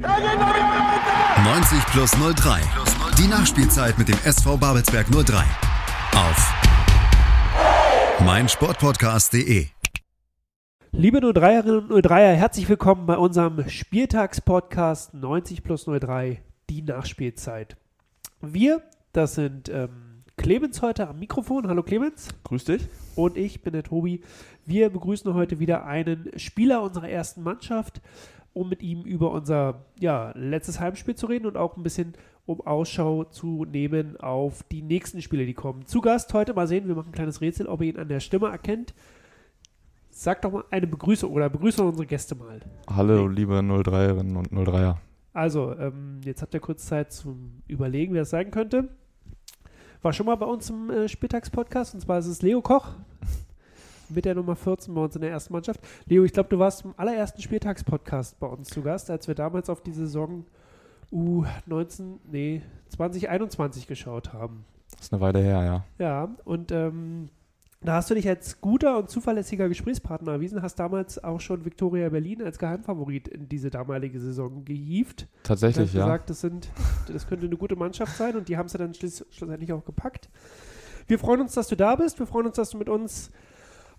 90 plus 03. Die Nachspielzeit mit dem SV Babelsberg 03. Auf meinsportpodcast.de. Liebe 03erinnen und 03er, herzlich willkommen bei unserem Spieltagspodcast 90 plus 03, die Nachspielzeit. Wir, das sind ähm, Clemens heute am Mikrofon. Hallo Clemens. Grüß dich. Und ich bin der Tobi. Wir begrüßen heute wieder einen Spieler unserer ersten Mannschaft, um mit ihm über unser ja, letztes Heimspiel zu reden und auch ein bisschen um Ausschau zu nehmen auf die nächsten Spiele, die kommen. Zu Gast heute mal sehen, wir machen ein kleines Rätsel, ob ihr ihn an der Stimme erkennt. Sag doch mal eine Begrüßung oder begrüße unsere Gäste mal. Hallo, liebe 03erinnen und 03er. Also, ähm, jetzt habt ihr kurz Zeit zum Überlegen, wer es sein könnte. War schon mal bei uns im äh, Spieltagspodcast und zwar ist es Leo Koch mit der Nummer 14 bei uns in der ersten Mannschaft. Leo, ich glaube, du warst im allerersten Spieltagspodcast bei uns zu Gast, als wir damals auf die Saison U19, nee, 2021 geschaut haben. Das ist eine Weile her, ja. Ja, und ähm, da hast du dich als guter und zuverlässiger Gesprächspartner erwiesen, hast damals auch schon Viktoria Berlin als Geheimfavorit in diese damalige Saison gehievt. Tatsächlich, hast ja. gesagt, das, sind, das könnte eine gute Mannschaft sein und die haben es ja dann schluss, schlussendlich auch gepackt. Wir freuen uns, dass du da bist. Wir freuen uns, dass du mit uns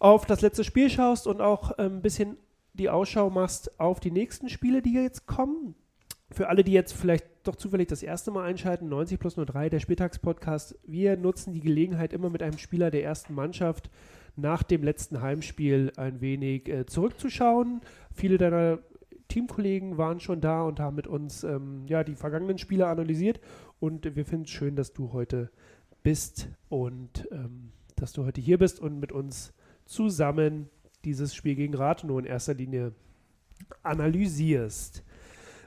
auf das letzte Spiel schaust und auch ein bisschen die Ausschau machst auf die nächsten Spiele, die jetzt kommen. Für alle, die jetzt vielleicht doch zufällig das erste Mal einschalten, 90 plus 03, der Spieltagspodcast. Wir nutzen die Gelegenheit immer mit einem Spieler der ersten Mannschaft nach dem letzten Heimspiel ein wenig äh, zurückzuschauen. Viele deiner Teamkollegen waren schon da und haben mit uns ähm, ja, die vergangenen Spiele analysiert. Und wir finden es schön, dass du heute bist und ähm, dass du heute hier bist und mit uns zusammen dieses Spiel gegen Rathenow in erster Linie analysierst.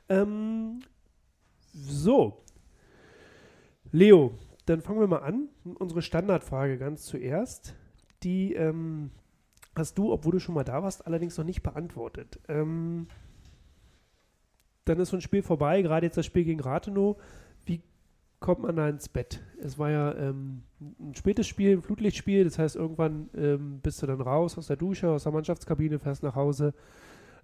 Ähm, so, Leo, dann fangen wir mal an. Unsere Standardfrage ganz zuerst. Die ähm, hast du, obwohl du schon mal da warst, allerdings noch nicht beantwortet. Ähm, dann ist so ein Spiel vorbei, gerade jetzt das Spiel gegen Rathenow. Kommt man da ins Bett? Es war ja ähm, ein spätes Spiel, ein Flutlichtspiel, das heißt, irgendwann ähm, bist du dann raus aus der Dusche, aus der Mannschaftskabine, fährst nach Hause.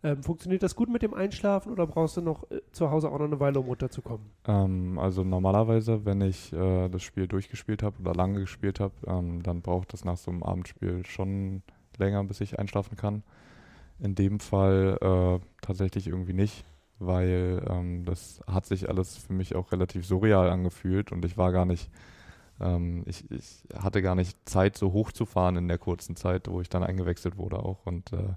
Ähm, funktioniert das gut mit dem Einschlafen oder brauchst du noch äh, zu Hause auch noch eine Weile, um runterzukommen? Ähm, also normalerweise, wenn ich äh, das Spiel durchgespielt habe oder lange gespielt habe, ähm, dann braucht es nach so einem Abendspiel schon länger, bis ich einschlafen kann. In dem Fall äh, tatsächlich irgendwie nicht, weil ähm, das hat sich alles für mich auch relativ surreal angefühlt und ich war gar nicht, ähm, ich, ich hatte gar nicht Zeit, so hochzufahren in der kurzen Zeit, wo ich dann eingewechselt wurde auch und äh,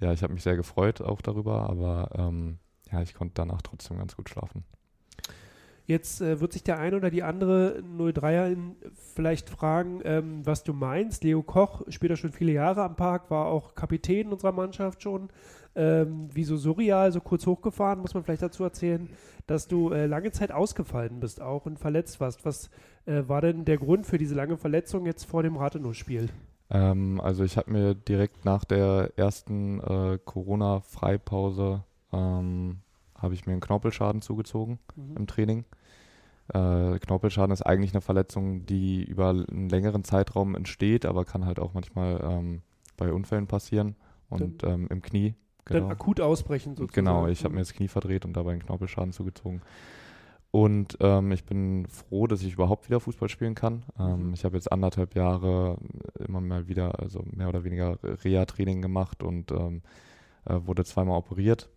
ja, ich habe mich sehr gefreut auch darüber, aber ähm, ja, ich konnte danach trotzdem ganz gut schlafen. Jetzt äh, wird sich der eine oder die andere 03er vielleicht fragen, ähm, was du meinst. Leo Koch spielt ja schon viele Jahre am Park, war auch Kapitän unserer Mannschaft schon. Ähm, wie so surreal, so kurz hochgefahren, muss man vielleicht dazu erzählen, dass du äh, lange Zeit ausgefallen bist auch und verletzt warst. Was äh, war denn der Grund für diese lange Verletzung jetzt vor dem Rathenow-Spiel? Ähm, also ich habe mir direkt nach der ersten äh, Corona-Freipause ähm, habe ich mir einen Knorpelschaden zugezogen mhm. im Training. Äh, Knorpelschaden ist eigentlich eine Verletzung, die über einen längeren Zeitraum entsteht, aber kann halt auch manchmal ähm, bei Unfällen passieren und ähm, im Knie. Genau. Dann akut ausbrechen sozusagen. Genau, ich habe mir das Knie verdreht und dabei einen Knorpelschaden zugezogen. Und ähm, ich bin froh, dass ich überhaupt wieder Fußball spielen kann. Ähm, mhm. ich habe jetzt anderthalb Jahre immer mal wieder, also mehr oder weniger Reha-Training gemacht und ähm, äh, wurde zweimal operiert.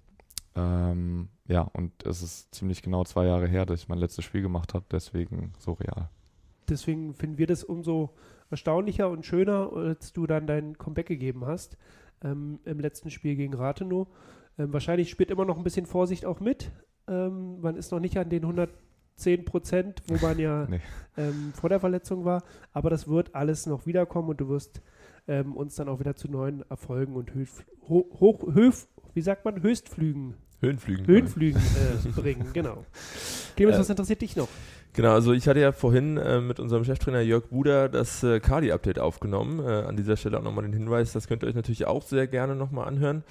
Ähm, ja, und es ist ziemlich genau zwei Jahre her, dass ich mein letztes Spiel gemacht habe, deswegen so real. Deswegen finden wir das umso erstaunlicher und schöner, als du dann dein Comeback gegeben hast ähm, im letzten Spiel gegen Rathenow. Ähm, wahrscheinlich spielt immer noch ein bisschen Vorsicht auch mit, ähm, man ist noch nicht an den 110 Prozent, wo man ja nee. ähm, vor der Verletzung war. Aber das wird alles noch wiederkommen und du wirst ähm, uns dann auch wieder zu neuen Erfolgen und Höf, hoch, hoch, Höf, wie sagt man, Höchstflügen. Höhenflügen. Höhenflügen äh, bringen, genau. Clemens, äh, was interessiert dich noch? Genau, also ich hatte ja vorhin äh, mit unserem Cheftrainer Jörg Buder das äh, Kali-Update aufgenommen. Äh, an dieser Stelle auch nochmal den Hinweis, das könnt ihr euch natürlich auch sehr gerne nochmal anhören.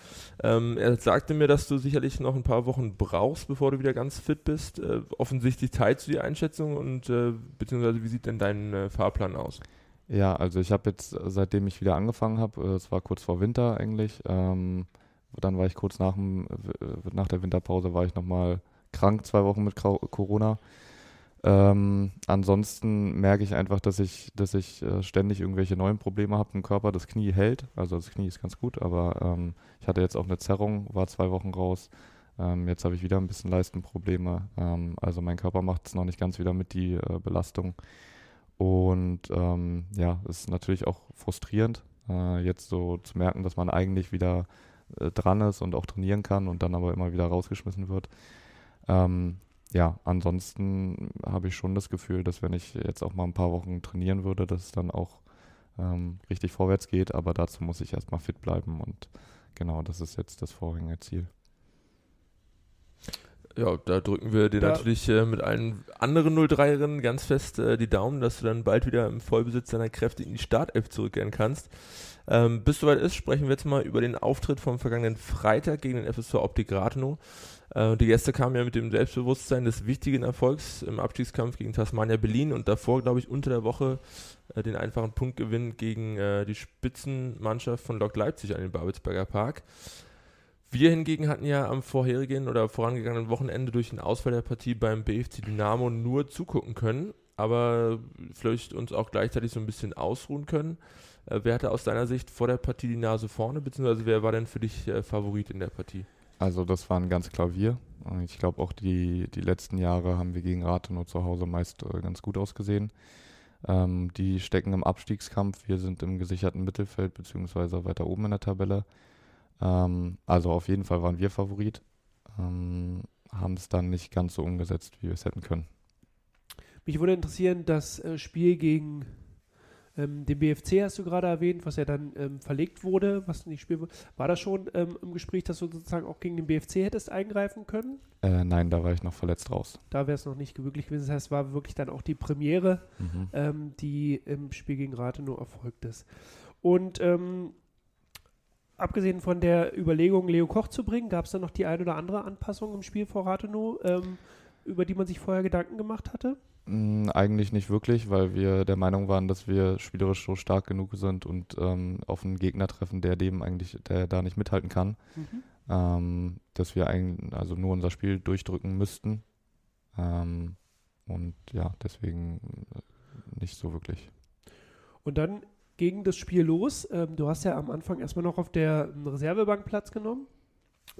Ähm, er sagte mir, dass du sicherlich noch ein paar Wochen brauchst, bevor du wieder ganz fit bist. Äh, offensichtlich teilst du die Einschätzung und äh, beziehungsweise wie sieht denn dein äh, Fahrplan aus? Ja, also ich habe jetzt, seitdem ich wieder angefangen habe, es war kurz vor Winter eigentlich, ähm, dann war ich kurz nach, dem, nach der Winterpause, war ich nochmal krank, zwei Wochen mit Corona. Ähm, ansonsten merke ich einfach, dass ich, dass ich äh, ständig irgendwelche neuen Probleme habe im Körper. Das Knie hält, also das Knie ist ganz gut, aber ähm, ich hatte jetzt auch eine Zerrung, war zwei Wochen raus. Ähm, jetzt habe ich wieder ein bisschen Leistenprobleme. Ähm, also mein Körper macht es noch nicht ganz wieder mit die äh, Belastung. Und ähm, ja, es ist natürlich auch frustrierend, äh, jetzt so zu merken, dass man eigentlich wieder äh, dran ist und auch trainieren kann und dann aber immer wieder rausgeschmissen wird. Ähm, ja, ansonsten habe ich schon das Gefühl, dass wenn ich jetzt auch mal ein paar Wochen trainieren würde, dass es dann auch ähm, richtig vorwärts geht. Aber dazu muss ich erstmal fit bleiben und genau, das ist jetzt das vorrangige Ziel. Ja, da drücken wir dir ja. natürlich äh, mit allen anderen 03-Erinnen ganz fest äh, die Daumen, dass du dann bald wieder im Vollbesitz deiner Kräfte in die Startelf zurückkehren kannst. Ähm, bis soweit ist, sprechen wir jetzt mal über den Auftritt vom vergangenen Freitag gegen den FSV Optik Rathenow. Äh, die Gäste kamen ja mit dem Selbstbewusstsein des wichtigen Erfolgs im Abstiegskampf gegen Tasmania Berlin und davor, glaube ich, unter der Woche äh, den einfachen Punktgewinn gegen äh, die Spitzenmannschaft von Lok Leipzig an den Babelsberger Park. Wir hingegen hatten ja am vorherigen oder vorangegangenen Wochenende durch den Ausfall der Partie beim BFC Dynamo nur zugucken können, aber vielleicht uns auch gleichzeitig so ein bisschen ausruhen können. Äh, wer hatte aus deiner Sicht vor der Partie die Nase vorne, beziehungsweise wer war denn für dich äh, Favorit in der Partie? Also das waren ganz klar wir. Ich glaube auch die, die letzten Jahre haben wir gegen Rathenow zu Hause meist äh, ganz gut ausgesehen. Ähm, die stecken im Abstiegskampf, wir sind im gesicherten Mittelfeld beziehungsweise weiter oben in der Tabelle. Ähm, also auf jeden Fall waren wir Favorit, ähm, haben es dann nicht ganz so umgesetzt, wie wir es hätten können. Mich würde interessieren, das Spiel gegen ähm, den BFC hast du gerade erwähnt, was ja dann ähm, verlegt wurde, was nicht spielen War das schon ähm, im Gespräch, dass du sozusagen auch gegen den BFC hättest eingreifen können? Äh, nein, da war ich noch verletzt raus. Da wäre es noch nicht möglich gewesen. Das heißt, es war wirklich dann auch die Premiere, mhm. Ähm, die im Spiel gegen Rathenow erfolgt ist. Und ähm, abgesehen von der Überlegung, Leo Koch zu bringen, gab es dann noch die ein oder andere Anpassung im Spiel vor Rathenow, ähm, über die man sich vorher Gedanken gemacht hatte? Eigentlich nicht wirklich, weil wir der Meinung waren, dass wir spielerisch so stark genug sind und ähm, auf einen Gegner treffen, der dem eigentlich, der da nicht mithalten kann, mhm. ähm, dass wir eigentlich also nur unser Spiel durchdrücken müssten. Ähm, und ja, deswegen äh, nicht so wirklich. Und dann ging das Spiel los. Ähm, du hast ja am Anfang erstmal noch auf der Reservebank Platz genommen.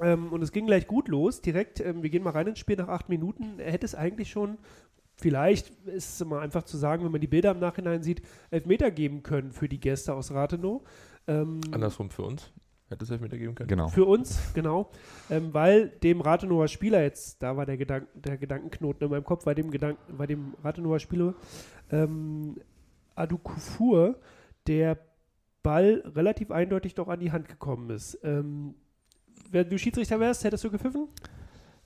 Ähm, und es ging gleich gut los, direkt. Ähm, wir gehen mal rein ins Spiel nach acht Minuten. Er hätte es eigentlich schon vielleicht ist es immer einfach zu sagen, wenn man die Bilder im Nachhinein sieht, Elfmeter geben können für die Gäste aus Rathenow. Ähm, Andersrum für uns. Hätte es Elfmeter geben können. Genau. Für uns, genau. Ähm, weil dem Rathenower Spieler jetzt, da war der, Gedank, der Gedankenknoten in meinem Kopf, bei dem, Gedank, bei dem Rathenower Spieler ähm, Adu Kufur, der Ball relativ eindeutig doch an die Hand gekommen ist. Ähm, wenn du Schiedsrichter wärst, hättest du gepfiffen?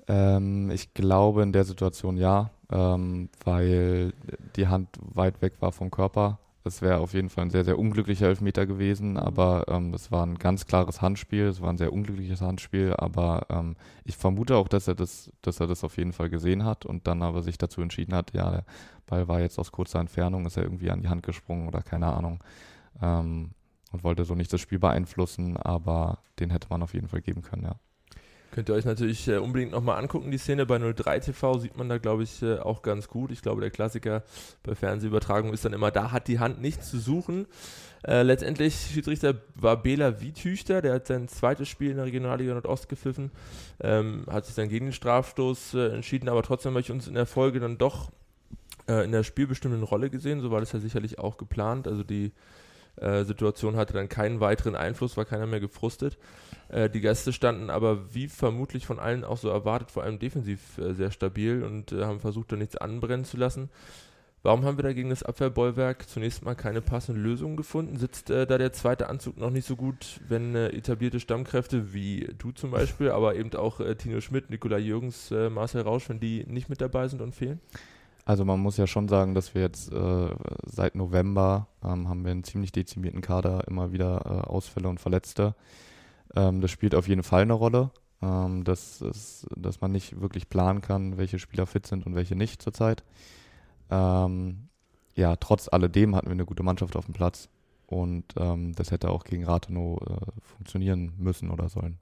Ähm, ich glaube in der Situation ja, ähm, weil die Hand weit weg war vom Körper. Es wäre auf jeden Fall ein sehr, sehr unglücklicher Elfmeter gewesen, aber ähm, es war ein ganz klares Handspiel, es war ein sehr unglückliches Handspiel, aber ähm, ich vermute auch, dass er das, dass er das auf jeden Fall gesehen hat und dann aber sich dazu entschieden hat, ja, der Ball war jetzt aus kurzer Entfernung, ist er irgendwie an die Hand gesprungen oder keine Ahnung. Ähm, und wollte so nicht das Spiel beeinflussen, aber den hätte man auf jeden Fall geben können, ja. Könnt ihr euch natürlich äh, unbedingt nochmal angucken. Die Szene bei 03 TV sieht man da, glaube ich, äh, auch ganz gut. Ich glaube, der Klassiker bei Fernsehübertragung ist dann immer, da hat die Hand nichts zu suchen. Äh, letztendlich, Schiedsrichter war Bela Wiethüchter, der hat sein zweites Spiel in der Regionalliga Nordost gepfiffen, ähm, hat sich dann gegen den Strafstoß äh, entschieden, aber trotzdem habe ich uns in der Folge dann doch äh, in der spielbestimmenden Rolle gesehen. So war das ja sicherlich auch geplant. Also die äh, Situation hatte dann keinen weiteren Einfluss, war keiner mehr gefrustet. Äh, die Gäste standen aber, wie vermutlich von allen auch so erwartet, vor allem defensiv äh, sehr stabil und äh, haben versucht, da nichts anbrennen zu lassen. Warum haben wir da gegen das Abwehrbollwerk zunächst mal keine passende Lösung gefunden? Sitzt äh, da der zweite Anzug noch nicht so gut, wenn äh, etablierte Stammkräfte wie du zum Beispiel, aber eben auch Tino Schmidt, Nikola Jürgens, Marcel Rausch, wenn die nicht mit dabei sind und fehlen? Also man muss ja schon sagen, dass wir jetzt äh, seit November ähm, haben wir einen ziemlich dezimierten Kader, immer wieder äh, Ausfälle und Verletzte. Ähm, das spielt auf jeden Fall eine Rolle, ähm, dass, es, dass man nicht wirklich planen kann, welche Spieler fit sind und welche nicht zurzeit. Ähm, ja, trotz alledem hatten wir eine gute Mannschaft auf dem Platz und ähm, das hätte auch gegen Rathenow äh, funktionieren müssen oder sollen.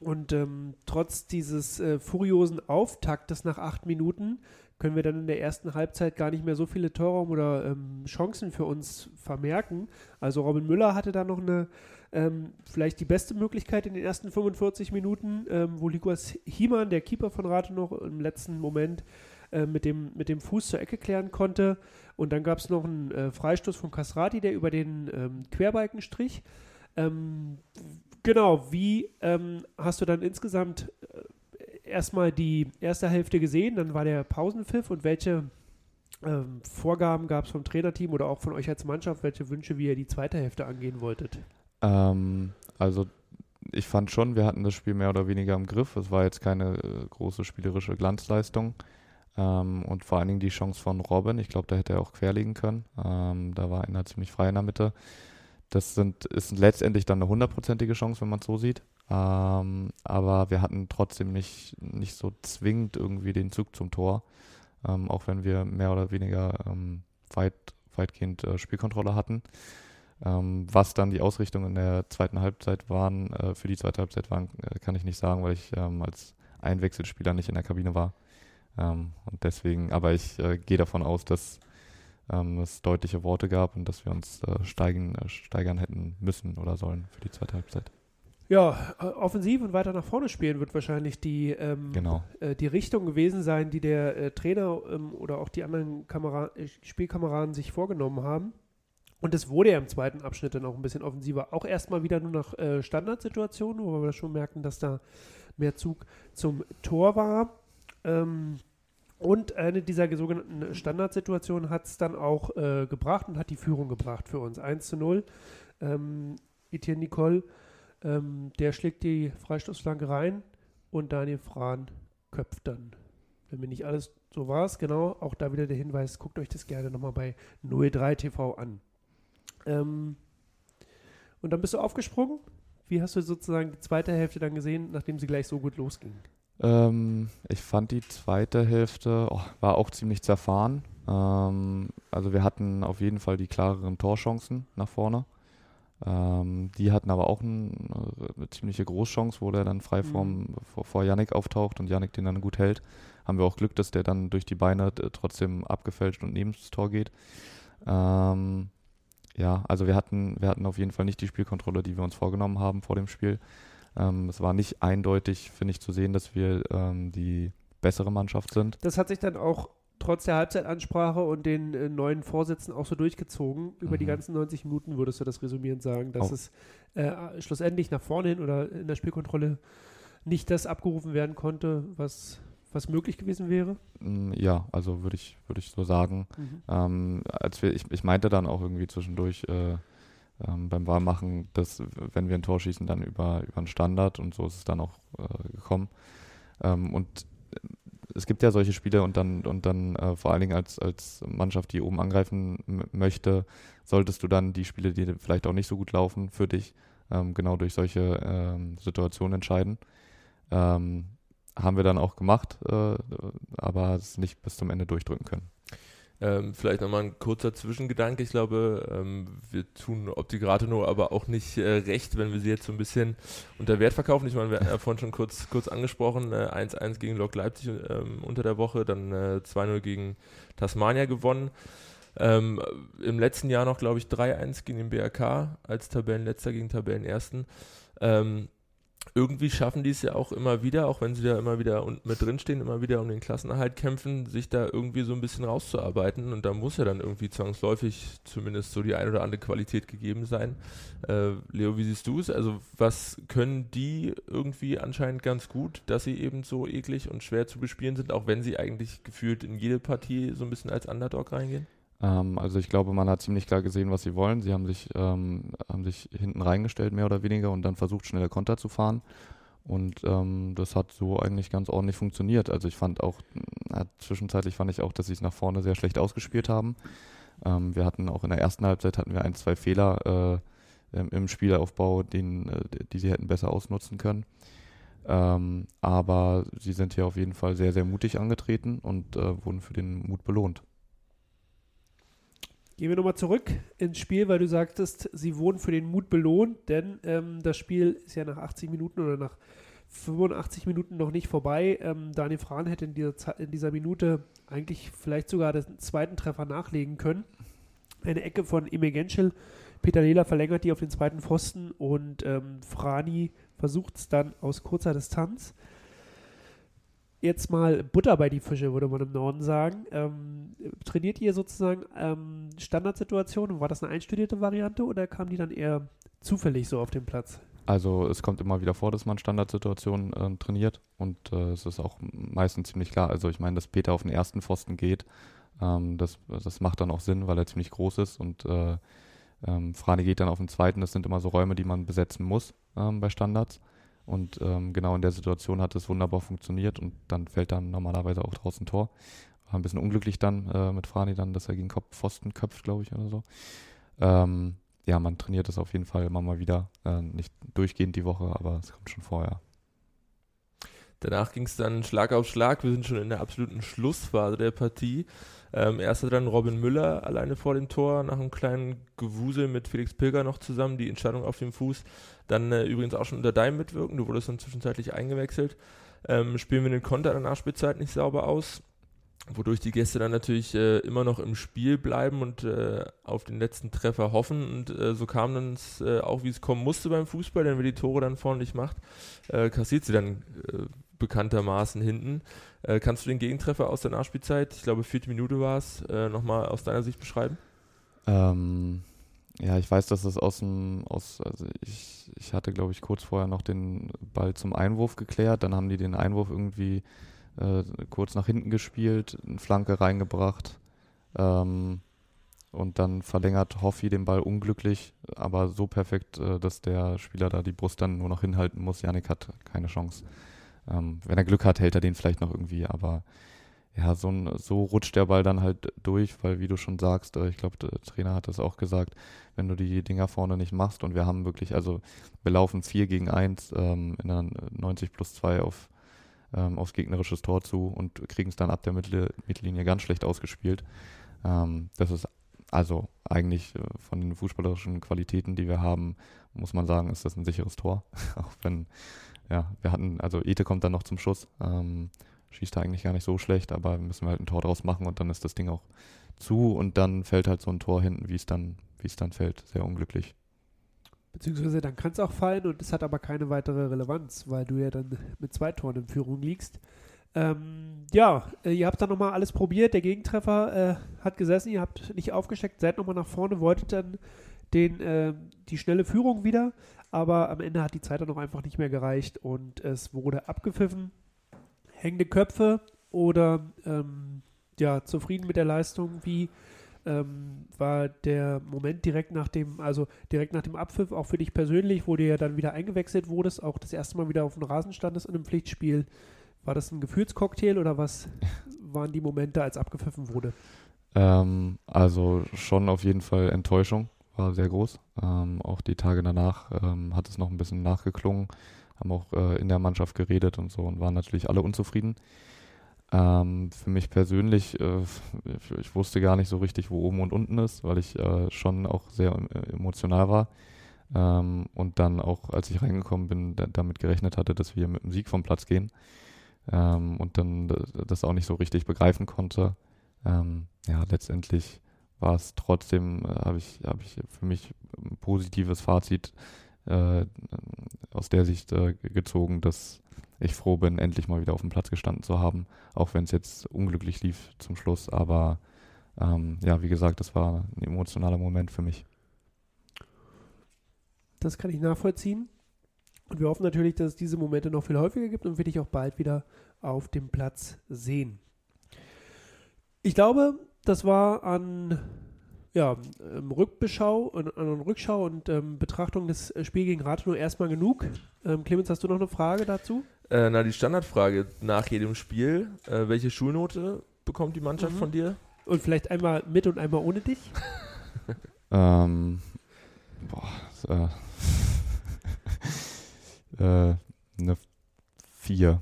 Und ähm, trotz dieses äh, furiosen Auftaktes nach acht Minuten können wir dann in der ersten Halbzeit gar nicht mehr so viele Torraum oder ähm, Chancen für uns vermerken. Also Robin Müller hatte da noch eine, ähm, vielleicht die beste Möglichkeit in den ersten 45 Minuten, ähm, wo Liguas Hiemann, der Keeper von Rate, noch im letzten Moment äh, mit, dem, mit dem Fuß zur Ecke klären konnte. Und dann gab es noch einen äh, Freistoß von Kasrati, der über den Querbalken strich. Ähm, genau, wie ähm, hast du dann insgesamt äh, erstmal die erste Hälfte gesehen, dann war der Pausenpfiff und welche ähm, Vorgaben gab es vom Trainerteam oder auch von euch als Mannschaft, welche Wünsche, wie ihr die zweite Hälfte angehen wolltet? Ähm, also ich fand schon, wir hatten das Spiel mehr oder weniger im Griff. Es war jetzt keine äh, große spielerische Glanzleistung. Ähm, und vor allen Dingen die Chance von Robin. Ich glaube, da hätte er auch querlegen können. Ähm, da war einer ziemlich frei in der Mitte. Das sind, ist letztendlich dann eine hundertprozentige Chance, wenn man es so sieht. Ähm, aber wir hatten trotzdem nicht, nicht so zwingend irgendwie den Zug zum Tor. Ähm, auch wenn wir mehr oder weniger ähm, weit, weitgehend äh, Spielkontrolle hatten. Ähm, was dann die Ausrichtung in der zweiten Halbzeit waren, äh, für die zweite Halbzeit waren, äh, kann ich nicht sagen, weil ich ähm, als Einwechselspieler nicht in der Kabine war. Ähm, und deswegen, aber ich äh, gehe davon aus, dass ähm, es deutliche Worte gab und dass wir uns äh, steigen, äh, steigern hätten müssen oder sollen für die zweite Halbzeit. Ja, äh, offensiv und weiter nach vorne spielen wird wahrscheinlich die, ähm, Genau. äh, die Richtung gewesen sein, die der äh, Trainer ähm, oder auch die anderen Kamera äh, Spielkameraden sich vorgenommen haben. Und es wurde ja im zweiten Abschnitt dann auch ein bisschen offensiver. Auch erstmal wieder nur nach äh, Standardsituationen, wo wir schon merken, dass da mehr Zug zum Tor war. Ähm, und eine dieser sogenannten Standardsituationen hat es dann auch äh, gebracht und hat die Führung gebracht für uns. 1 zu 0. Ähm, Etienne Nicole, ähm, der schlägt die Freistoßflanke rein und Daniel Frahn köpft dann. Wenn mir nicht alles so war es, genau, auch da wieder der Hinweis, guckt euch das gerne nochmal bei 03 TV an. Ähm, und dann bist du aufgesprungen. Wie hast du sozusagen die zweite Hälfte dann gesehen, nachdem sie gleich so gut losging? Ähm, ich fand die zweite Hälfte oh, war auch ziemlich zerfahren. Ähm, also wir hatten auf jeden Fall die klareren Torchancen nach vorne. Ähm, die hatten aber auch ein, eine ziemliche Großchance, wo der dann frei Mhm. vor, vor Yannick auftaucht und Yannick den dann gut hält. Haben wir auch Glück, dass der dann durch die Beine äh, trotzdem abgefälscht und neben das Tor geht. Ähm, ja, also wir hatten, wir hatten auf jeden Fall nicht die Spielkontrolle, die wir uns vorgenommen haben vor dem Spiel. Ähm, es war nicht eindeutig, finde ich, zu sehen, dass wir ähm, die bessere Mannschaft sind. Das hat sich dann auch trotz der Halbzeitansprache und den äh, neuen Vorsätzen auch so durchgezogen. Über die Mhm. ganzen 90 Minuten würdest du das resümierend sagen, dass Auch. es äh, schlussendlich nach vorne hin oder in der Spielkontrolle nicht das abgerufen werden konnte, was, was möglich gewesen wäre. Mm, Ja, also würde ich, würde ich so sagen. Ähm, als wir, ich, ich meinte dann auch irgendwie zwischendurch äh, ähm, beim Wahlmachen, dass wenn wir ein Tor schießen, dann über, über einen Standard und so ist es dann auch äh, gekommen. Ähm, und äh, es gibt ja solche Spiele und dann und dann äh, vor allen Dingen als, als Mannschaft, die oben angreifen möchte, solltest du dann die Spiele, die vielleicht auch nicht so gut laufen für dich, ähm, genau durch solche ähm, Situationen entscheiden. Ähm, haben wir dann auch gemacht, äh, aber es nicht bis zum Ende durchdrücken können. Ähm, vielleicht nochmal ein kurzer Zwischengedanke. Ich glaube, ähm, wir tun Optigratono aber auch nicht äh, recht, wenn wir sie jetzt so ein bisschen unter Wert verkaufen. Ich meine, wir hatten ja vorhin schon kurz, kurz angesprochen, äh, 1-1 gegen Lok Leipzig ähm, unter der Woche, dann äh, 2-0 gegen Tasmania gewonnen. Ähm, Im letzten Jahr noch, glaube ich, 3-1 gegen den BRK als Tabellenletzter gegen Tabellenersten. Ähm, irgendwie schaffen die es ja auch immer wieder, auch wenn sie da immer wieder mit drinstehen, immer wieder um den Klassenerhalt kämpfen, sich da irgendwie so ein bisschen rauszuarbeiten. Und da muss ja dann irgendwie zwangsläufig zumindest so die ein oder andere Qualität gegeben sein. Äh, Leo, wie siehst du es? Also, was können die irgendwie anscheinend ganz gut, dass sie eben so eklig und schwer zu bespielen sind, auch wenn sie eigentlich gefühlt in jede Partie so ein bisschen als Underdog reingehen? Ähm, also ich glaube, man hat ziemlich klar gesehen, was sie wollen. Sie haben sich, ähm, haben sich hinten reingestellt, mehr oder weniger, und dann versucht, schnelle Konter zu fahren. Und ähm, das hat so eigentlich ganz ordentlich funktioniert. Also ich fand auch, äh, zwischenzeitlich fand ich auch, dass sie es nach vorne sehr schlecht ausgespielt haben. Ähm, wir hatten auch in der ersten Halbzeit hatten wir ein, zwei Fehler äh, im, im Spielaufbau, den, äh, die sie hätten besser ausnutzen können. Ähm, aber sie sind hier auf jeden Fall sehr, sehr mutig angetreten und äh, wurden für den Mut belohnt. Gehen wir nochmal zurück ins Spiel, weil du sagtest, sie wurden für den Mut belohnt, denn ähm, das Spiel ist ja nach 80 Minuten oder nach 85 Minuten noch nicht vorbei. Ähm, Daniel Frahn hätte in dieser, in dieser Minute eigentlich vielleicht sogar den zweiten Treffer nachlegen können. Eine Ecke von Ime Genschel. Peter Lela verlängert die auf den zweiten Pfosten und ähm, Frani versucht es dann aus kurzer Distanz. Jetzt mal Butter bei die Fische, würde man im Norden sagen. Ähm, trainiert ihr sozusagen ähm, Standardsituationen? War das eine einstudierte Variante oder kam die dann eher zufällig so auf den Platz? Also es kommt immer wieder vor, dass man Standardsituationen äh, trainiert und äh, es ist auch meistens ziemlich klar. Also ich meine, dass Peter auf den ersten Pfosten geht, ähm, das, das macht dann auch Sinn, weil er ziemlich groß ist und äh, ähm, Frani geht dann auf den zweiten. Das sind immer so Räume, die man besetzen muss ähm, bei Standards. Und ähm, genau in der Situation hat es wunderbar funktioniert und dann fällt dann normalerweise auch draußen Tor. War ein bisschen unglücklich dann äh, mit Frani dann, dass er gegen Kopf Pfosten köpft, glaube ich, oder so. Ähm, ja, man trainiert das auf jeden Fall immer mal wieder. Äh, nicht durchgehend die Woche, aber es kommt schon vorher. Danach ging es dann Schlag auf Schlag. Wir sind schon in der absoluten Schlussphase der Partie. Ähm, erster dann Robin Müller alleine vor dem Tor, nach einem kleinen Gewusel mit Felix Pilger noch zusammen, die Entscheidung auf dem Fuß. Dann äh, übrigens auch schon unter deinem Mitwirken, du wurdest dann zwischenzeitlich eingewechselt. Ähm, spielen wir den Konter in der Nachspielzeit nicht sauber aus wodurch die Gäste dann natürlich äh, immer noch im Spiel bleiben und äh, auf den letzten Treffer hoffen. Und äh, so kam dann äh, auch, wie es kommen musste beim Fußball, denn wer die Tore dann vorne nicht macht, äh, kassiert sie dann äh, bekanntermaßen hinten. Kannst du den Gegentreffer aus der Nachspielzeit, ich glaube vierte Minute war es, nochmal aus deiner Sicht beschreiben? Ähm, ja, ich weiß, dass es aus dem, aus, also ich, ich hatte, glaube ich, kurz vorher noch den Ball zum Einwurf geklärt, dann haben die den Einwurf irgendwie äh, kurz nach hinten gespielt, eine Flanke reingebracht ähm, und dann verlängert Hoffi den Ball unglücklich, aber so perfekt, äh, dass der Spieler da die Brust dann nur noch hinhalten muss. Janik hat keine Chance. Ähm, wenn er Glück hat, hält er den vielleicht noch irgendwie, aber ja, so, ein, so rutscht der Ball dann halt durch, weil wie du schon sagst, äh, ich glaube, der Trainer hat das auch gesagt, wenn du die Dinger vorne nicht machst und wir haben wirklich, also wir laufen 4 gegen 1 ähm, in der 90 plus 2 auf ähm, aufs gegnerisches Tor zu und kriegen es dann ab der Mittel Mittellinie ganz schlecht ausgespielt. Ähm, das ist also eigentlich äh, von den fußballerischen Qualitäten, die wir haben, muss man sagen, ist das ein sicheres Tor. Auch wenn, ja, wir hatten, also Ete kommt dann noch zum Schuss, ähm, schießt da eigentlich gar nicht so schlecht, aber müssen wir halt ein Tor draus machen und dann ist das Ding auch zu und dann fällt halt so ein Tor hinten, wie es dann, es dann fällt, sehr unglücklich. Beziehungsweise dann kann es auch fallen und es hat aber keine weitere Relevanz, weil du ja dann mit zwei Toren in Führung liegst. Ähm, ja, äh, ihr habt dann nochmal alles probiert. Der Gegentreffer äh, hat gesessen, ihr habt nicht aufgesteckt, seid nochmal nach vorne, wolltet dann den, äh, die schnelle Führung wieder, aber am Ende hat die Zeit dann noch einfach nicht mehr gereicht und es wurde abgepfiffen. Hängende Köpfe oder ähm, ja, zufrieden mit der Leistung, wie ähm, war der Moment direkt nach dem, also direkt nach dem Abpfiff, auch für dich persönlich, wo du ja dann wieder eingewechselt wurdest, auch das erste Mal wieder auf dem Rasen standest in einem Pflichtspiel. War das ein Gefühlscocktail oder was waren die Momente, als abgepfiffen wurde? Ähm, also schon auf jeden Fall Enttäuschung, war sehr groß. Ähm, auch die Tage danach ähm, hat es noch ein bisschen nachgeklungen, haben auch äh, in der Mannschaft geredet und so und waren natürlich alle unzufrieden. Ähm, für mich persönlich, äh, ich wusste gar nicht so richtig, wo oben und unten ist, weil ich äh, schon auch sehr äh, emotional war. Ähm, und dann auch, als ich reingekommen bin, da, damit gerechnet hatte, dass wir mit dem Sieg vom Platz gehen. Ähm, und dann das auch nicht so richtig begreifen konnte. Ähm, ja, letztendlich war es trotzdem, äh, habe ich, hab ich für mich ein positives Fazit äh, aus der Sicht äh, gezogen, dass ich froh bin, endlich mal wieder auf dem Platz gestanden zu haben, auch wenn es jetzt unglücklich lief zum Schluss. Aber ähm, ja, wie gesagt, das war ein emotionaler Moment für mich. Das kann ich nachvollziehen. Und wir hoffen natürlich, dass es diese Momente noch viel häufiger gibt und wir dich auch bald wieder auf dem Platz sehen. Ich glaube, das war an ja, ähm, Rückbeschau, an, an Rückschau und ähm, Betrachtung des äh, Spiels gegen Rathenow erstmal genug. Ähm, Clemens, hast du noch eine Frage dazu? Äh, na, die Standardfrage nach jedem Spiel. Äh, welche Schulnote bekommt die Mannschaft mhm. von dir? Und vielleicht einmal mit und einmal ohne dich? ähm, boah, äh, äh, eine 4.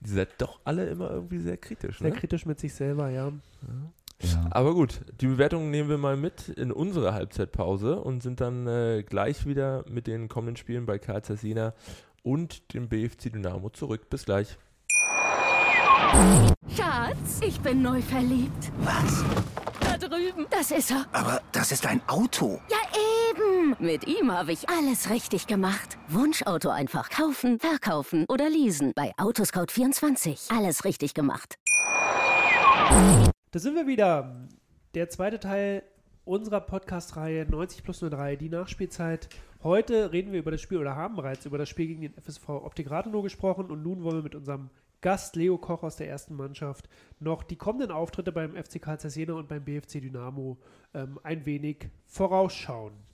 Die seid doch alle immer irgendwie sehr kritisch, Sehr ne? kritisch mit sich selber, ja. ja. Aber gut, die Bewertung nehmen wir mal mit in unsere Halbzeitpause und sind dann äh, gleich wieder mit den kommenden Spielen bei Karl Jena und dem BFC Dynamo zurück. Bis gleich. Schatz, ich bin neu verliebt. Was? Da drüben. Das ist er. Aber das ist ein Auto. Ja, Mit ihm habe ich alles richtig gemacht. Wunschauto einfach kaufen, verkaufen oder leasen. Bei Autoscout24. Alles richtig gemacht. Da sind wir wieder. Der zweite Teil unserer Podcast-Reihe 90 plus 03, die Nachspielzeit. Heute reden wir über das Spiel oder haben bereits über das Spiel gegen den FSV Optik Rathenow gesprochen und nun wollen wir mit unserem Gast Leo Koch aus der ersten Mannschaft noch die kommenden Auftritte beim FC Karl Zeiss Jena und beim BFC Dynamo ähm, ein wenig vorausschauen.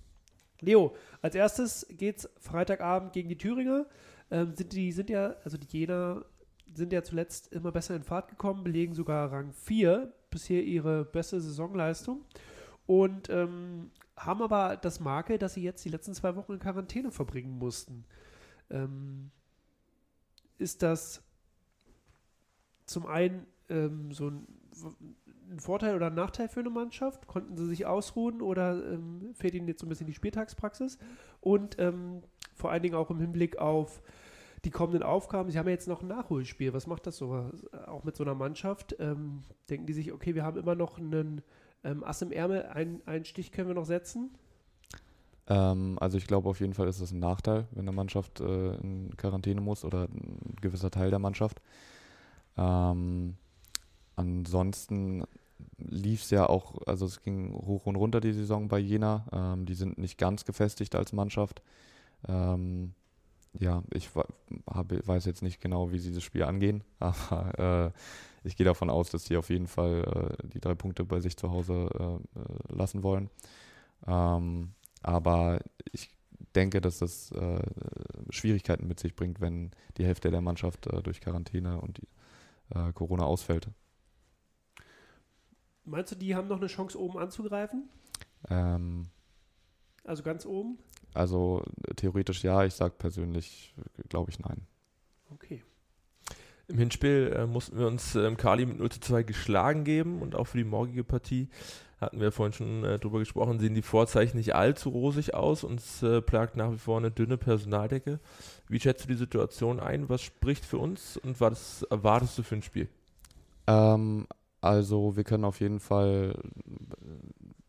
Leo, als erstes geht's Freitagabend gegen die Thüringer. Ähm, sind die sind ja, also die Jena sind ja zuletzt immer besser in Fahrt gekommen, belegen sogar Rang 4, bisher ihre beste Saisonleistung und ähm, haben aber das Makel, dass sie jetzt die letzten zwei Wochen in Quarantäne verbringen mussten. Ähm, ist das zum einen ähm, so ein, ein, Vorteil oder ein Nachteil für eine Mannschaft? Konnten sie sich ausruhen oder ähm, fehlt ihnen jetzt so ein bisschen die Spieltagspraxis? Und ähm, vor allen Dingen auch im Hinblick auf die kommenden Aufgaben. Sie haben ja jetzt noch ein Nachholspiel. Was macht das so? Auch mit so einer Mannschaft? Ähm, denken die sich, okay, wir haben immer noch einen ähm, Ass im Ärmel, ein, einen Stich können wir noch setzen? Ähm, also ich glaube auf jeden Fall ist es ein Nachteil, wenn eine Mannschaft äh, in Quarantäne muss oder ein gewisser Teil der Mannschaft. Ähm, ansonsten lief es ja auch, also es ging hoch und runter die Saison bei Jena. Ähm, die sind nicht ganz gefestigt als Mannschaft. Ähm, ja, ich hab, weiß jetzt nicht genau, wie sie das Spiel angehen, aber äh, ich gehe davon aus, dass sie auf jeden Fall äh, die drei Punkte bei sich zu Hause äh, äh lassen wollen. Ähm, aber ich denke, dass das äh, Schwierigkeiten mit sich bringt, wenn die Hälfte der Mannschaft äh, durch Quarantäne und die, Corona ausfällt. Meinst du, die haben noch eine Chance, oben anzugreifen? Ähm, also ganz oben? Also theoretisch ja, ich sage persönlich, glaube ich, nein. Okay. Im Hinspiel äh, mussten wir uns ähm, Kali mit 0 zu 2 geschlagen geben und auch für die morgige Partie hatten wir vorhin schon äh, drüber gesprochen, sehen die Vorzeichen nicht allzu rosig aus. Uns äh, plagt nach wie vor eine dünne Personaldecke. Wie schätzt du die Situation ein? Was spricht für uns und was erwartest du für ein Spiel? Ähm, also wir können auf jeden Fall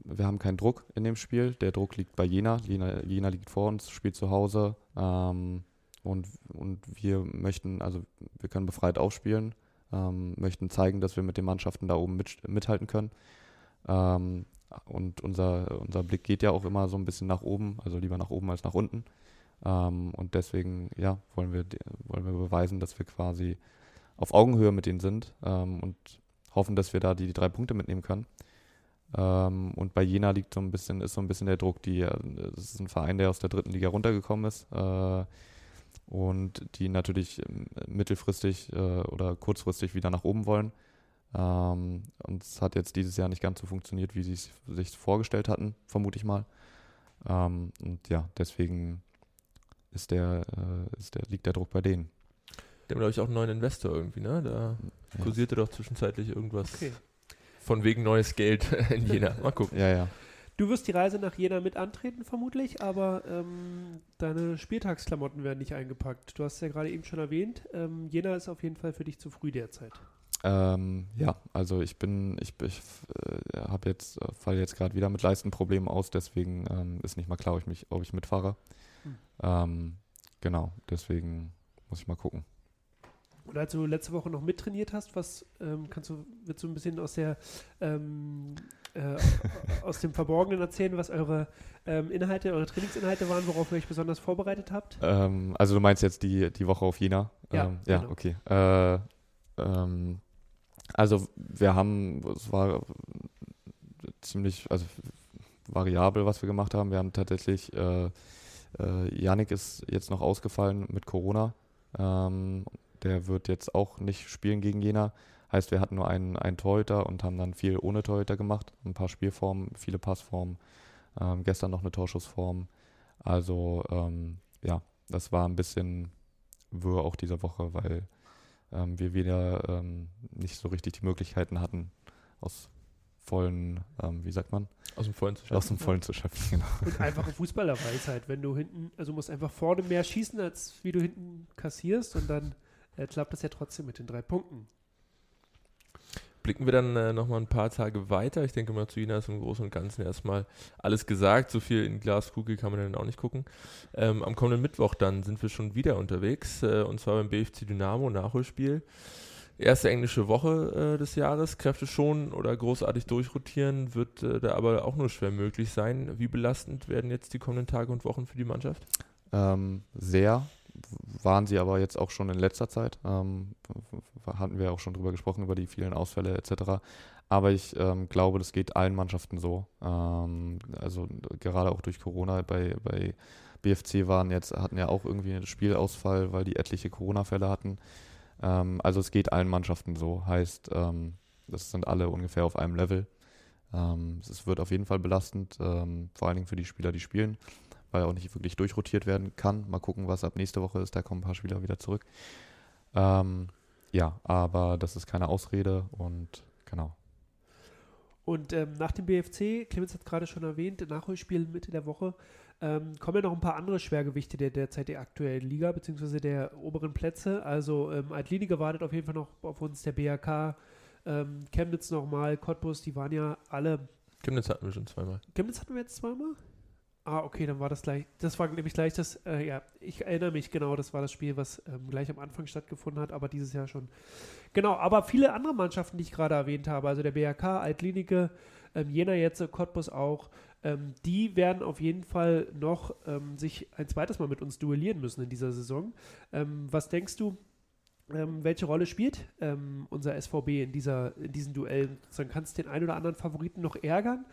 wir haben keinen Druck in dem Spiel. Der Druck liegt bei Jena. Jena, Jena liegt vor uns, spielt zu Hause. Ähm, und, und wir möchten, also wir können befreit aufspielen, ähm, möchten zeigen, dass wir mit den Mannschaften da oben mit, mithalten können. Ähm, und unser, unser Blick geht ja auch immer so ein bisschen nach oben, also lieber nach oben als nach unten. Ähm, und deswegen, ja, wollen wir, wollen wir beweisen, dass wir quasi auf Augenhöhe mit ihnen sind ähm, und hoffen, dass wir da die, die drei Punkte mitnehmen können. Ähm, und bei Jena liegt so ein bisschen, ist so ein bisschen der Druck, die, das ist ein Verein, der aus der dritten Liga runtergekommen ist. Äh, und die natürlich mittelfristig äh, oder kurzfristig wieder nach oben wollen. Ähm, und es hat jetzt dieses Jahr nicht ganz so funktioniert, wie sie es sich vorgestellt hatten, vermute ich mal. Ähm, und ja, deswegen ist der, äh, ist der, liegt der Druck bei denen. Die haben, glaube ich, auch einen neuen Investor irgendwie, ne? Da ja. kursierte doch zwischenzeitlich irgendwas. Okay. Von wegen neues Geld in Jena. Mal gucken. Ja, ja. Du wirst die Reise nach Jena mit antreten, vermutlich, aber ähm, deine Spieltagsklamotten werden nicht eingepackt. Du hast es ja gerade eben schon erwähnt. Ähm, Jena ist auf jeden Fall für dich zu früh derzeit. Ähm, ja, also ich bin, ich, ich äh, habe jetzt, äh, falle jetzt gerade wieder mit Leistenproblemen aus, deswegen ähm, ist nicht mal klar, ob ich, mich, ob ich mitfahre. Hm. Ähm, genau, deswegen muss ich mal gucken. Und als du letzte Woche noch mittrainiert hast, was ähm, kannst du, willst du ein bisschen aus der ähm, äh, aus dem Verborgenen erzählen, was eure ähm, Inhalte, eure Trainingsinhalte waren, worauf ihr euch besonders vorbereitet habt? Ähm, also du meinst jetzt die, die Woche auf Jena? Ja, ähm, ja, genau. okay. Äh, ähm, also wir haben, es war ziemlich, also variabel, was wir gemacht haben. Wir haben tatsächlich, äh, äh, Yannick ist jetzt noch ausgefallen mit Corona. Ähm, der wird jetzt auch nicht spielen gegen Jena. Heißt, wir hatten nur einen, einen Torhüter und haben dann viel ohne Torhüter gemacht. Ein paar Spielformen, viele Passformen. Ähm, gestern noch eine Torschussform. Also ähm, ja, das war ein bisschen wirr auch diese Woche, weil ähm, wir wieder ähm, nicht so richtig die Möglichkeiten hatten, aus vollen, ähm, wie sagt man? Aus dem Vollen zu schöpfen. Aus dem Vollen zu schöpfen, genau. Und einfache Fußballerweisheit, wenn du hinten, also du musst einfach vorne mehr schießen, als wie du hinten kassierst und dann äh, klappt das ja trotzdem mit den drei Punkten. Blicken wir dann äh, nochmal ein paar Tage weiter. Ich denke mal, zu Jena ist im Großen und Ganzen erstmal alles gesagt. So viel in Glaskugel kann man dann auch nicht gucken. Ähm, am kommenden Mittwoch dann sind wir schon wieder unterwegs äh, und zwar beim BFC Dynamo Nachholspiel. Erste englische Woche äh, des Jahres, Kräfte schonen oder großartig durchrotieren, wird äh, da aber auch nur schwer möglich sein. Wie belastend werden jetzt die kommenden Tage und Wochen für die Mannschaft? Ähm, sehr, waren sie aber jetzt auch schon in letzter Zeit. Ähm, hatten wir auch schon drüber gesprochen, über die vielen Ausfälle etc. Aber ich ähm, glaube, das geht allen Mannschaften so. Ähm, also gerade auch durch Corona bei, bei BFC waren jetzt, hatten ja auch irgendwie einen Spielausfall, weil die etliche Corona-Fälle hatten. Ähm, also es geht allen Mannschaften so. Heißt, ähm, das sind alle ungefähr auf einem Level. Ähm, es wird auf jeden Fall belastend, vor allen Dingen für die Spieler, die spielen weil auch nicht wirklich durchrotiert werden kann. Mal gucken, was ab nächste Woche ist. Da kommen ein paar Spieler wieder zurück. Ähm, ja, aber das ist keine Ausrede und genau. Und ähm, nach dem BFC, Clemens hat gerade schon erwähnt, Nachholspiel Mitte der Woche, ähm, kommen ja noch ein paar andere Schwergewichte der derzeit der aktuellen Liga, beziehungsweise der oberen Plätze. Also ähm, Altlinige wartet auf jeden Fall noch auf uns, der BRK, ähm, Chemnitz nochmal, Cottbus, die waren ja alle. Chemnitz hatten wir schon zweimal. Chemnitz hatten wir jetzt zweimal? Ah, okay, dann war das gleich. Das war nämlich gleich das, äh, ja, ich erinnere mich genau, das war das Spiel, was ähm, gleich am Anfang stattgefunden hat, aber dieses Jahr schon. Genau, aber viele andere Mannschaften, die ich gerade erwähnt habe, also der BRK, Altlinike, ähm, Jena jetzt, äh, Cottbus auch, ähm, die werden auf jeden Fall noch ähm, sich ein zweites Mal mit uns duellieren müssen in dieser Saison. Ähm, was denkst du, ähm, welche Rolle spielt unser SVB in, dieser, in diesen Duellen? Dann kannst du den einen oder anderen Favoriten noch ärgern.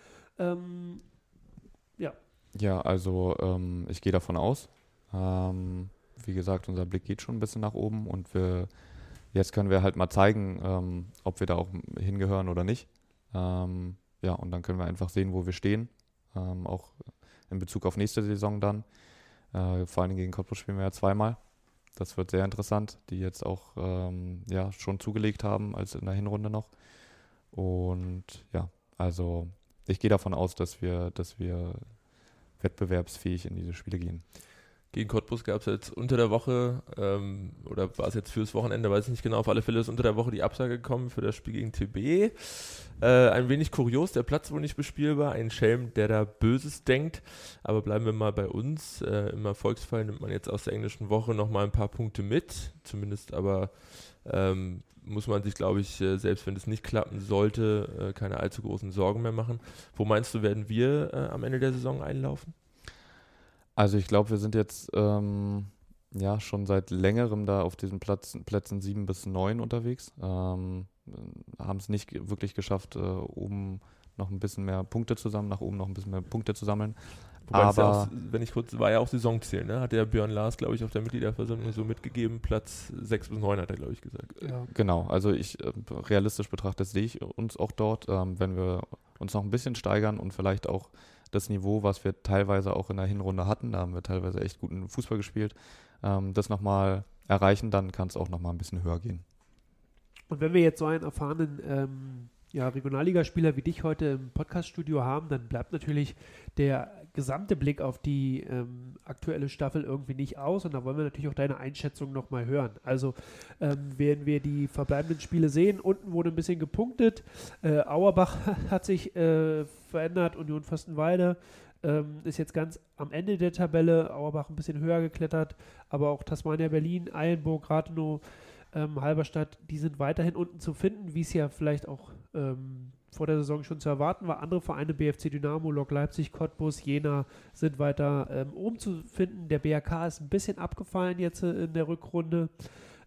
Ja. Ja, also ähm, ich gehe davon aus. Ähm, wie gesagt, unser Blick geht schon ein bisschen nach oben und wir jetzt können wir halt mal zeigen, ähm, ob wir da auch hingehören oder nicht. Ähm, ja, und dann können wir einfach sehen, wo wir stehen. Ähm, auch in Bezug auf nächste Saison dann. Äh, vor allem gegen Cottbus spielen wir ja zweimal. Das wird sehr interessant, die jetzt auch ähm, ja, schon zugelegt haben als in der Hinrunde noch. Und ja, also ich gehe davon aus, dass wir, dass wir wettbewerbsfähig in diese Spiele gehen. Gegen Cottbus gab es jetzt unter der Woche, ähm, oder war es jetzt fürs Wochenende, weiß ich nicht genau, auf alle Fälle ist unter der Woche die Absage gekommen für das Spiel gegen TB. Äh, ein wenig kurios, der Platz wohl nicht bespielbar, ein Schelm, der da Böses denkt. Aber bleiben wir mal bei uns. Äh, Im Erfolgsfall nimmt man jetzt aus der englischen Woche nochmal ein paar Punkte mit, zumindest aber ähm, muss man sich, glaube ich, äh, selbst wenn es nicht klappen sollte, äh, keine allzu großen Sorgen mehr machen. Wo meinst du, werden wir äh, am Ende der Saison einlaufen? Also ich glaube, wir sind jetzt ähm, ja schon seit längerem da auf diesen Platz, Plätzen 7 bis 9 unterwegs. Ähm, Haben es nicht wirklich geschafft, äh, oben noch ein bisschen mehr Punkte zusammen, nach oben noch ein bisschen mehr Punkte zu sammeln. Wobei es ja Aber auch, wenn ich kurz, war ja auch Saisonziel, ne? Hat der Björn Lars, glaube ich, auf der Mitgliederversammlung so mitgegeben, Platz 6 bis 9 hat er, glaube ich, gesagt. ja. Genau, also ich äh, realistisch betrachtet sehe ich uns auch dort, ähm, wenn wir uns noch ein bisschen steigern und vielleicht auch das Niveau, was wir teilweise auch in der Hinrunde hatten, da haben wir teilweise echt guten Fußball gespielt, ähm, das nochmal erreichen, dann kann es auch nochmal ein bisschen höher gehen. Und wenn wir jetzt so einen erfahrenen ähm, ja, Regionalligaspieler wie dich heute im Podcaststudio haben, dann bleibt natürlich der gesamte Blick auf die ähm, aktuelle Staffel irgendwie nicht aus. Und da wollen wir natürlich auch deine Einschätzung nochmal hören. Also ähm, werden wir die verbleibenden Spiele sehen. Unten wurde ein bisschen gepunktet. Äh, Auerbach hat sich äh, verändert. Union Fürstenwalde ähm, ist jetzt ganz am Ende der Tabelle. Auerbach ein bisschen höher geklettert. Aber auch Tasmania Berlin, Eilenburg, Rathenow, ähm, Halberstadt, die sind weiterhin unten zu finden, wie es ja vielleicht auch ähm, vor der Saison schon zu erwarten war. Andere Vereine, BFC Dynamo, Lok Leipzig, Cottbus, Jena, sind weiter ähm, oben zu finden. Der BRK ist ein bisschen abgefallen jetzt äh, in der Rückrunde.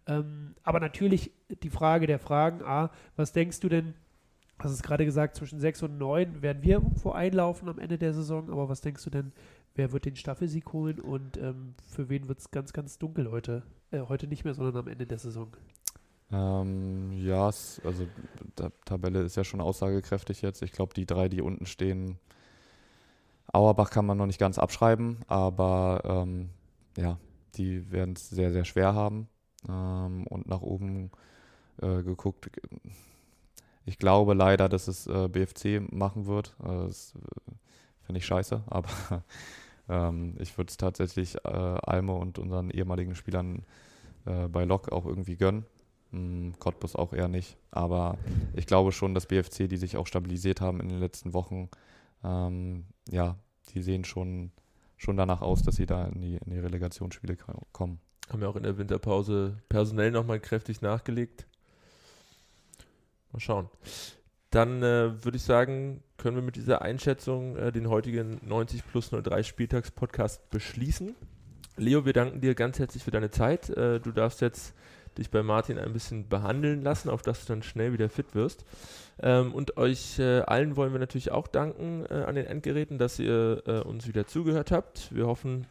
Ähm, aber natürlich die Frage der Fragen, A, was denkst du denn, hast es gerade gesagt, zwischen 6 und 9 werden wir irgendwo einlaufen am Ende der Saison, aber was denkst du denn, wer wird den Staffelsieg holen und ähm, für wen wird es ganz, ganz dunkel heute? Äh, heute nicht mehr, sondern am Ende der Saison. Ähm, ja, also die Tabelle ist ja schon aussagekräftig jetzt. Ich glaube, die drei, die unten stehen, Auerbach kann man noch nicht ganz abschreiben, aber ähm, ja, die werden es sehr, sehr schwer haben. Ähm, und nach oben äh, geguckt. Ich glaube leider, dass es äh, BFC machen wird. Äh, das äh, finde ich scheiße, aber ähm, ich würde es tatsächlich äh, Alme und unseren ehemaligen Spielern äh, bei Lok auch irgendwie gönnen. Hm, Cottbus auch eher nicht. Aber ich glaube schon, dass BFC, die sich auch stabilisiert haben in den letzten Wochen, ähm, ja, die sehen schon, schon danach aus, dass sie da in die, in die Relegationsspiele kommen. Haben ja auch in der Winterpause personell nochmal kräftig nachgelegt. Mal schauen. Dann äh, würde ich sagen, können wir mit dieser Einschätzung äh, den heutigen 90 plus 03 Spieltags-Podcast beschließen. Leo, wir danken dir ganz herzlich für deine Zeit. Äh, du darfst jetzt dich bei Martin ein bisschen behandeln lassen, auf dass du dann schnell wieder fit wirst. Ähm, und euch äh, allen wollen wir natürlich auch danken äh, an den Endgeräten, dass ihr äh, uns wieder zugehört habt. Wir hoffen,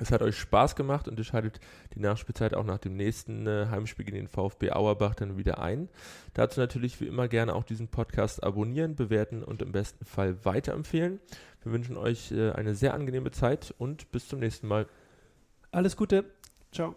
es hat euch Spaß gemacht und ihr schaltet die Nachspielzeit auch nach dem nächsten äh, Heimspiel gegen den VfB Auerbach dann wieder ein. Dazu natürlich wie immer gerne auch diesen Podcast abonnieren, bewerten und im besten Fall weiterempfehlen. Wir wünschen euch äh, eine sehr angenehme Zeit und bis zum nächsten Mal. Alles Gute. Ciao.